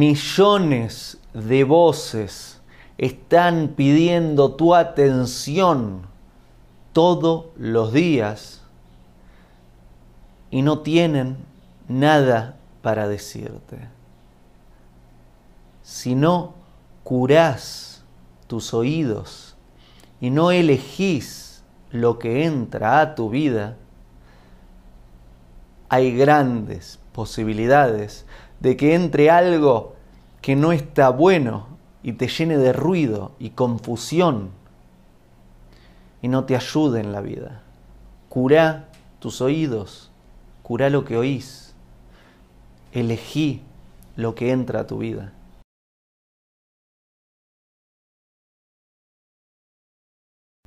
millones de voces están pidiendo tu atención todos los días y no tienen nada para decirte. Si no curás tus oídos y no elegís lo que entra a tu vida, hay grandes posibilidades de que entre algo que no está bueno y te llene de ruido y confusión y no te ayude en la vida. Curá tus oídos, curá lo que oís, elegí lo que entra a tu vida.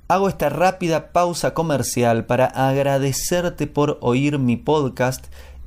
Hago esta rápida pausa comercial para agradecerte por oír mi podcast